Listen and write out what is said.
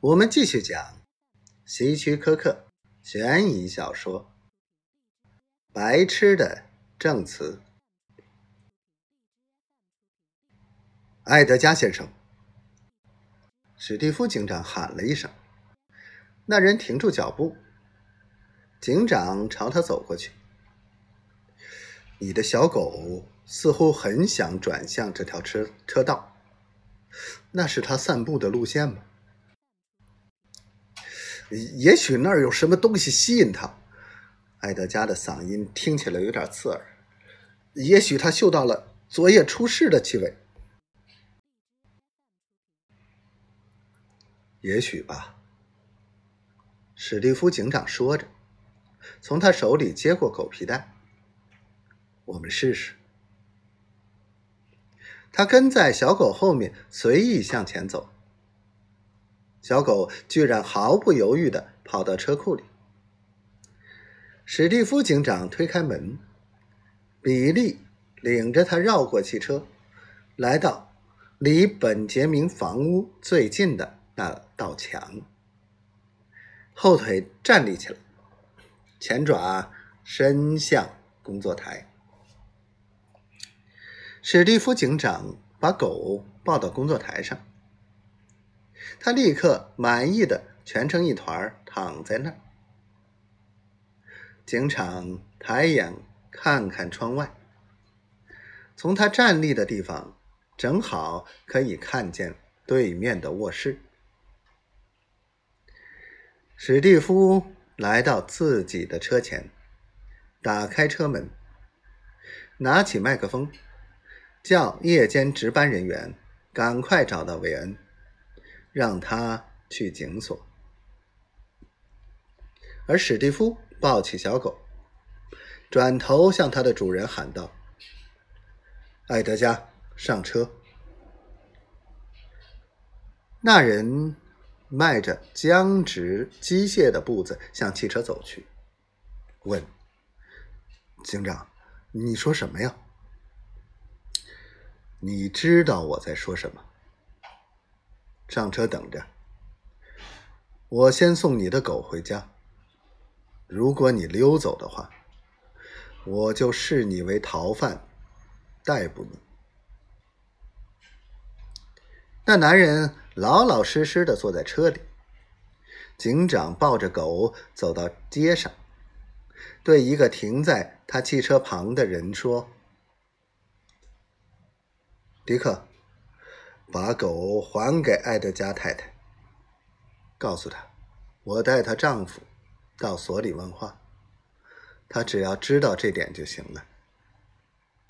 我们继续讲希区柯克悬疑小说《白痴的证词》。艾德加先生，史蒂夫警长喊了一声，那人停住脚步。警长朝他走过去。你的小狗似乎很想转向这条车车道，那是它散步的路线吗？也许那儿有什么东西吸引他。艾德加的嗓音听起来有点刺耳。也许他嗅到了昨夜出事的气味。也许吧。史蒂夫警长说着，从他手里接过狗皮袋。我们试试。他跟在小狗后面，随意向前走。小狗居然毫不犹豫的跑到车库里。史蒂夫警长推开门，比利领着他绕过汽车，来到离本杰明房屋最近的那道墙，后腿站立起来，前爪伸向工作台。史蒂夫警长把狗抱到工作台上。他立刻满意的蜷成一团躺在那儿。警长抬眼看看窗外，从他站立的地方，正好可以看见对面的卧室。史蒂夫来到自己的车前，打开车门，拿起麦克风，叫夜间值班人员赶快找到韦恩。让他去警所，而史蒂夫抱起小狗，转头向他的主人喊道：“艾德加，上车。”那人迈着僵直机械的步子向汽车走去，问：“警长，你说什么呀？你知道我在说什么？”上车等着，我先送你的狗回家。如果你溜走的话，我就视你为逃犯，逮捕你。那男人老老实实的坐在车里。警长抱着狗走到街上，对一个停在他汽车旁的人说：“迪克。”把狗还给艾德加太太，告诉她，我带她丈夫到所里问话，她只要知道这点就行了。